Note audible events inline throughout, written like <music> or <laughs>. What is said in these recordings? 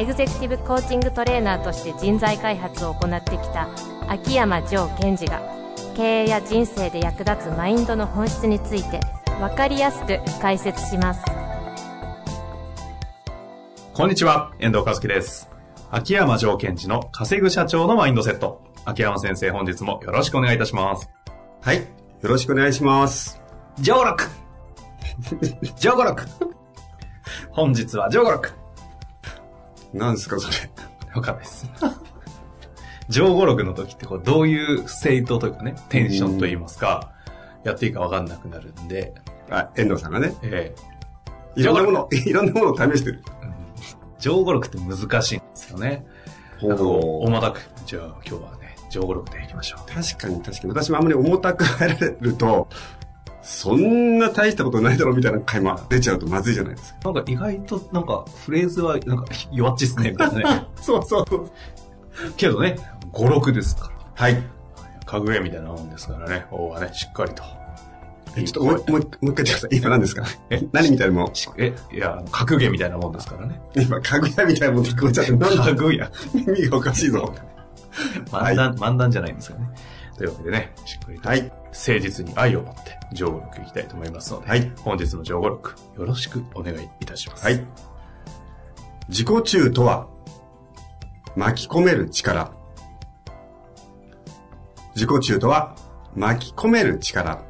エグゼクティブコーチングトレーナーとして人材開発を行ってきた秋山城賢治が経営や人生で役立つマインドの本質について分かりやすく解説しますこんにちは、遠藤和樹です。秋山城賢治の稼ぐ社長のマインドセット。秋山先生、本日もよろしくお願いいたします。はい。よろしくお願いします。上録上五録本日は上五録なんですか、それ。よかったです。上五録の時ってこう、どういう生徒というかね、テンションといいますか、やっていいかわかんなくなるんで、あ、遠藤さんがね、えいろんなもの、いろんなものを試してる。え上五録って難しいんですよね。なんかこう、重たく、じゃあ今日はね、上五録でいきましょう。確かに確かに。私もあんまり重たく入られると、そんな大したことないだろうみたいな会話出ちゃうとまずいじゃないですか。なんか意外となんかフレーズはなんか弱っちっすね、みたいなね。<laughs> そうそうそう。けどね、語録ですから。はい。かぐやみたいなもんですからね、王はね、しっかりと。えちょっともう、もう一回言ってください。今何ですか？え？何みたいなもんえ、いや、格言みたいなもんですからね。今、かぐやみたいなもん聞こえちゃって、なんだかぐや。<laughs> 耳がおかしいぞ。漫談、漫談じゃないんですよね。というわけでね、しっかりと、はい。誠実に愛を持って、上五録いきたいと思いますので、はい本日の上五録、よろしくお願いいたします。はい。自己中とは、巻き込める力。自己中とは、巻き込める力。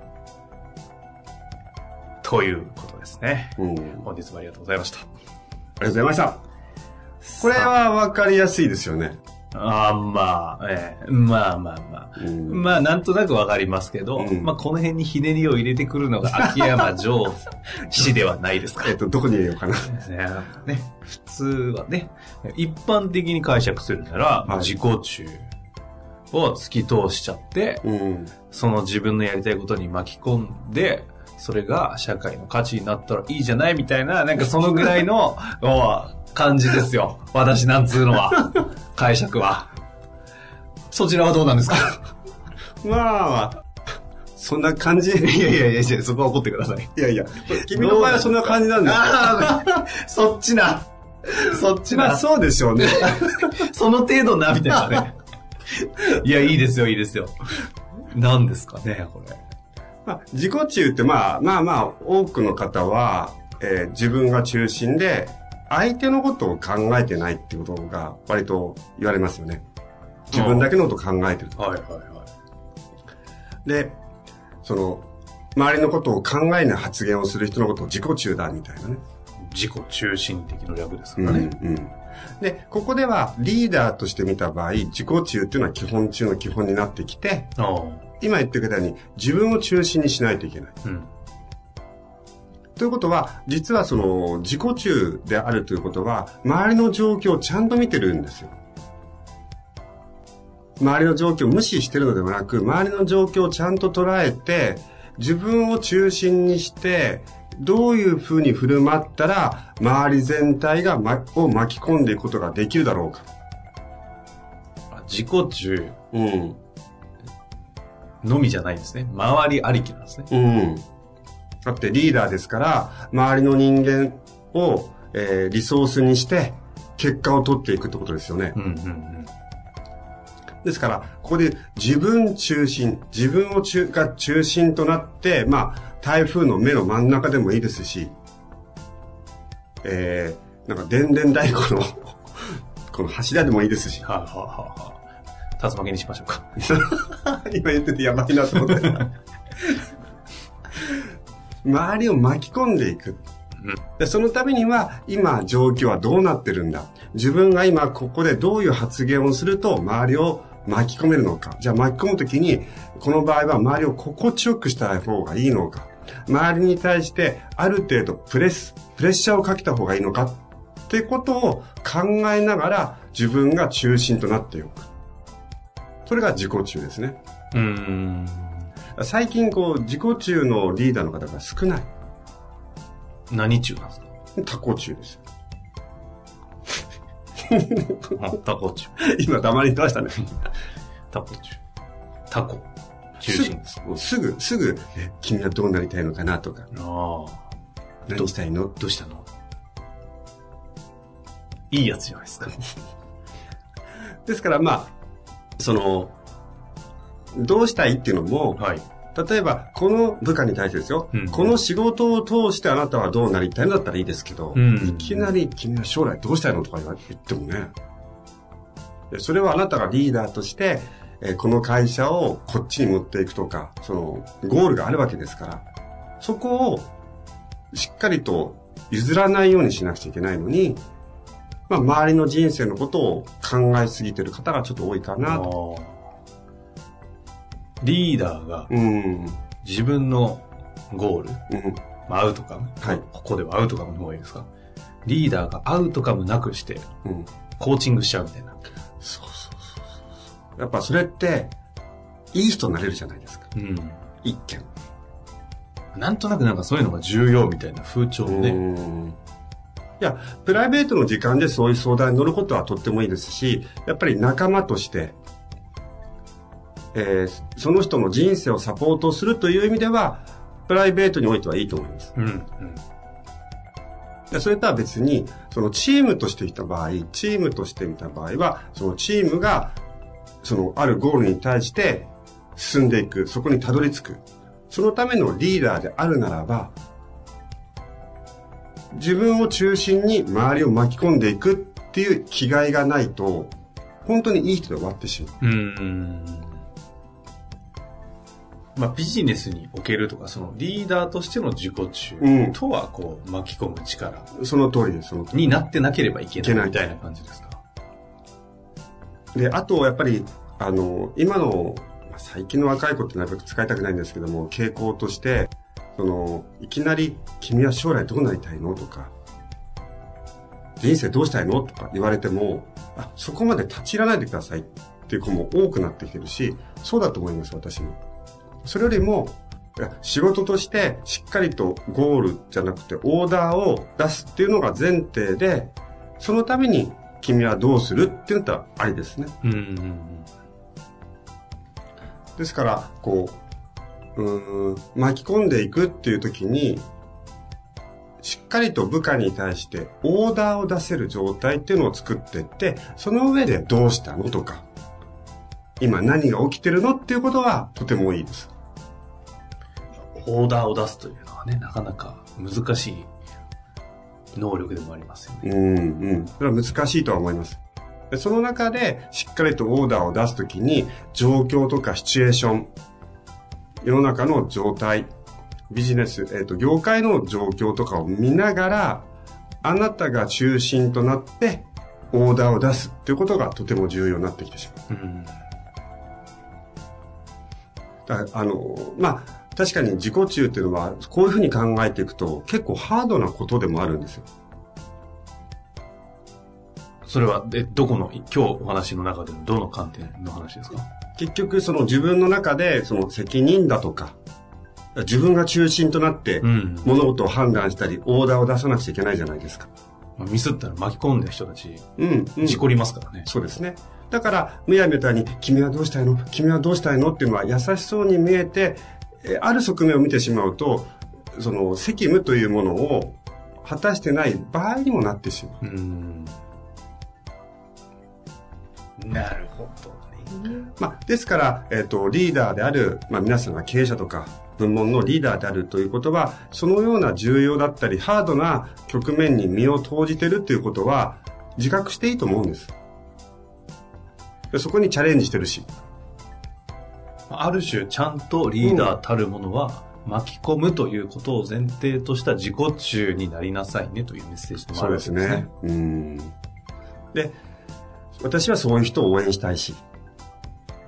ということですね。うん。あり本日もありがとうございました。がとうございました。これはわかりやすいですよね。ああ、まあ、ええまあまあまあ。うんまあ、なんとなくわかりますけど、うんまあ、この辺にひねりを入れてくるのが秋山城氏ではないですか。<laughs> えっと、どこに入れようかな。<laughs> ねね、普通はね、一般的に解釈するなら、はい自己中を突き通しちゃって、うん。その自分のやりたいことに巻き込んで、それが社会の価値になったらいいじゃないみたいな、なんかそのぐらいの <laughs> お感じですよ。私なんつうのは。解釈は。そちらはどうなんですか？まあ、そんな感じ。<laughs> いやいやいやいや、そこは怒ってください。いやいや、君の場合はそんな感じなんだよ。ああ、そっちな。そっちな。まあそうでしょうね。<laughs> その程度な、みたいなね。いや、いいですよ、いいですよ。何ですかね、これ。まあ、自己中ってまあまあまあ多くの方は、えー自分が中心で相手のことを考えてないってことが割と言われますよね。自分だけのことを考えてると。はいはいはい。で、その、周りのことを考えない発言をする人のことを自己中だみたいなね。自己中心的の略ですかうんらね。うんで、ここではリーダーとして見た場合、自己中っていうのは基本中の基本になってきて、今言ってくれたように自分を中心にしないといけない。うん。ということは、実はその自己中であるということは、周りの状況をちゃんと見てるんですよ。周りの状況を無視してるのではなく、周りの状況をちゃんと捉えて、自分を中心にして、どういうふうに振る舞ったら、周り全体が、ま、を巻き込んでいくことができるだろうか。あ自己中うん。のみじゃないんですね。周りありきなんですね。うん。だってリーダーですから、周りの人間を、えーリソースにして、結果を取っていくってことですよね。うんうんうん。ですから、ここで自分中心、自分を中が中心となって、まあ、台風の目の真ん中でもいいですし、えー、なんか、でんでん太鼓の、<laughs> この柱でもいいですし、はいはいはいはい。竜巻にしましょうか。<laughs> 今言っててやばいなと思って。周りを巻き込んでいく。でそのためには、今、状況はどうなってるんだ自分が今、ここでどういう発言をすると、周りを巻き込めるのか。じゃあ、巻き込むときに、この場合は周りを心地よくした方がいいのか。周りに対して、ある程度プレス、プレッシャーをかけた方がいいのか。ってことを考えながら、自分が中心となっておく。それが自己中ですね。うん。最近こう、自己中のリーダーの方が少ない。何中なんですか？タコ中です。あタコ中。今黙りましたね。タコ中。タコ。中心です。すぐ、すぐ、君はどうなりたいのかなとか、ああ。何したいの？どうしたの？いいやつじゃないですか。<laughs> ですからまあ、その、どうしたいっていうのも、はい。例えば、この部下に対してですよ、うん。この仕事を通してあなたはどうなりたいのだったらいいですけど、うん。いきなり君は将来どうしたいのとか言ってもね、でそれはあなたがリーダーとして、えーこの会社をこっちに持っていくとか、その、ゴールがあるわけですから、そこをしっかりと譲らないようにしなくちゃいけないのに、まあ、周りの人生のことを考えすぎてる方がちょっと多いかなと。リーダーがうん。自分のゴール、うん。まあ、アウトカム、はいここではアウトカムの方がいいですか？リーダーがアウトカムなくして、うん。コーチングしちゃうみたいな。そうそうそうそう。やっぱそれって、いい人になれるじゃないですか。うん。一見。なんとなくなんかそういうのが重要みたいな風潮をね。うんいや、プライベートの時間でそういう相談に乗ることはとってもいいですし、やっぱり仲間として、えーその人の人生をサポートするという意味では、プライベートにおいてはいいと思います。うん。うん。でそれとは別に、そのチームとして見た場合、チームとして見た場合は、そのチームが、そのあるゴールに対して進んでいく、そこにたどり着く。そのためのリーダーであるならば、自分を中心に周りを巻き込んでいくっていう気概がないと、本当にいい人で終わってしまう。うん。まあ、ビジネスにおけるとか、そのリーダーとしての自己中うんとは、こう、巻き込む力その通りです。になってなければいけないみたいな感じですか？で、あと、やっぱり、あの、今の、まあ最近の若い子ってなるべく使いたくないんですけども、傾向として、その、いきなり、君は将来どうなりたいのとか、人生どうしたいのとか言われても、あ、そこまで立ち入らないでくださいっていう子も多くなってきてるし、そうだと思います、私も。それよりも、仕事としてしっかりとゴールじゃなくてオーダーを出すっていうのが前提で、そのために君はどうするって言ったらありですね。うんうんですから、こう、うーん、巻き込んでいくっていう時に、しっかりと部下に対してオーダーを出せる状態っていうのを作っていって、その上でどうしたのとか、今何が起きてるのっていうことはとてもいいです。オーダーを出すというのはね、なかなか難しい能力でもありますよね。うん、うん。それは難しいとは思います。でその中でしっかりとオーダーを出すときに、状況とかシチュエーション、世の中の状態、ビジネス、えっ、と、業界の状況とかを見ながら、あなたが中心となって、オーダーを出すっていうことがとても重要になってきてしまう。うん。あの、まあ、確かに自己中っていうのは、こういうふうに考えていくと、結構ハードなことでもあるんですよ。それは、で、どこの、今日お話の中でのどの観点の話ですか？結局その自分の中でその責任だとか、自分が中心となってうん。物事を判断したり、オーダーを出さなくちゃいけないじゃないですか。まあミスったら巻き込んだ人たち、うん、うん。事故りますからね。そうですね。だから、むやみたいに、君はどうしたいの？君はどうしたいの？っていうのは優しそうに見えて、えある側面を見てしまうと、その責務というものを果たしてない場合にもなってしまう。うん。なるほどね。まあ、ですから、えっ、と、リーダーである、まあ皆さんが経営者とか、部門のリーダーであるということは、そのような重要だったり、ハードな局面に身を投じてるっていうことは、自覚していいと思うんです。でそこにチャレンジしてるし。ある種、ちゃんとリーダーたるものは、巻き込むということを前提とした自己中になりなさいねというメッセージでもあるわけですね。。うん。で、私はそういう人を応援したいし、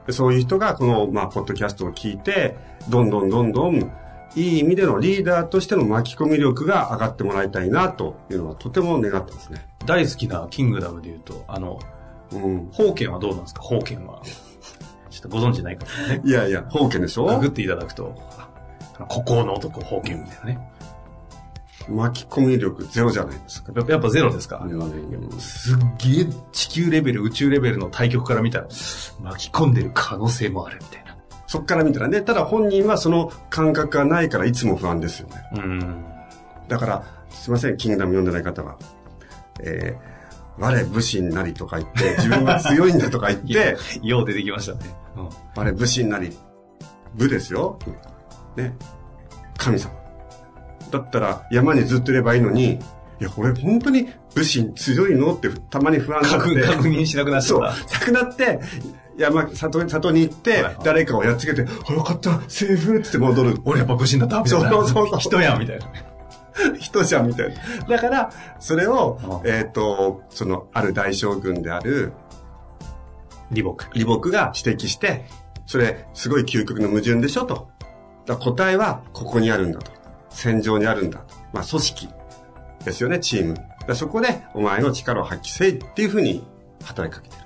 でそういう人がこの、まあ、ポッドキャストを聞いて、どんどんどんどん、いい意味でのリーダーとしての巻き込み力が上がってもらいたいな、というのはとても願ってますね。大好きなキングダムで言うと、あの、うん。宝剣はどうなんですか？宝剣は。ちょっとご存知ない方ね。いやいや、封建でしょ？ググっていただくと、孤高の男封建みたいなね。巻き込み力ゼロじゃないですか。やっぱゼロですか、うんすっげえ地球レベル、宇宙レベルの対局から見たら、巻き込んでる可能性もあるみたいな。そっから見たらね、ただ本人はその感覚がないからいつも不安ですよね。うん。だから、すいません、キングダム読んでない方は。えー、我武士になりとか言って、自分が強いんだとか言って、<laughs> よう出てきましたね。うん。我武士になり、武ですよ。ね。神様。だったら山にずっといればいいのに、いや、俺本当に武士に強いの？ってたまに不安になって。確確認しなくなっちゃそう。なくなって、山、里、里に行って誰かをやっつけて、あ、よかった、セーフって言って戻る。俺やっぱ武士になったみたいな。そうそうそう人やんみたいな。<laughs> 人じゃんみたいな。だから、それをあ、えっ、と、その、ある大将軍である、李牧。李牧が指摘して、それ、すごい究極の矛盾でしょと。答えは、ここにあるんだと。戦場にあるんだと。まあ、組織ですよね、チーム。だそこで、お前の力を発揮せいっていうふうに、働きかけてる。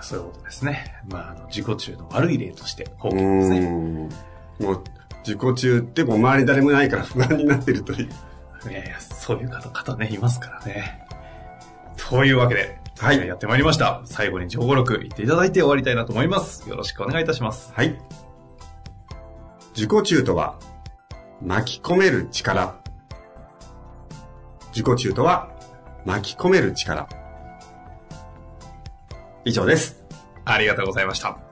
そういうことですね。まあ、あの、自己中の悪い例として、封う建ですね。もう、自己中ってもう周り誰もないから不安になってるという。いやいや、そういう方、方ね、いますからね。というわけで、はいやってまいりました。最後に情報録言っていただいて終わりたいなと思います。よろしくお願いいたします。はい。自己中とは、巻き込める力。自己中とは、巻き込める力。以上です。ありがとうございました。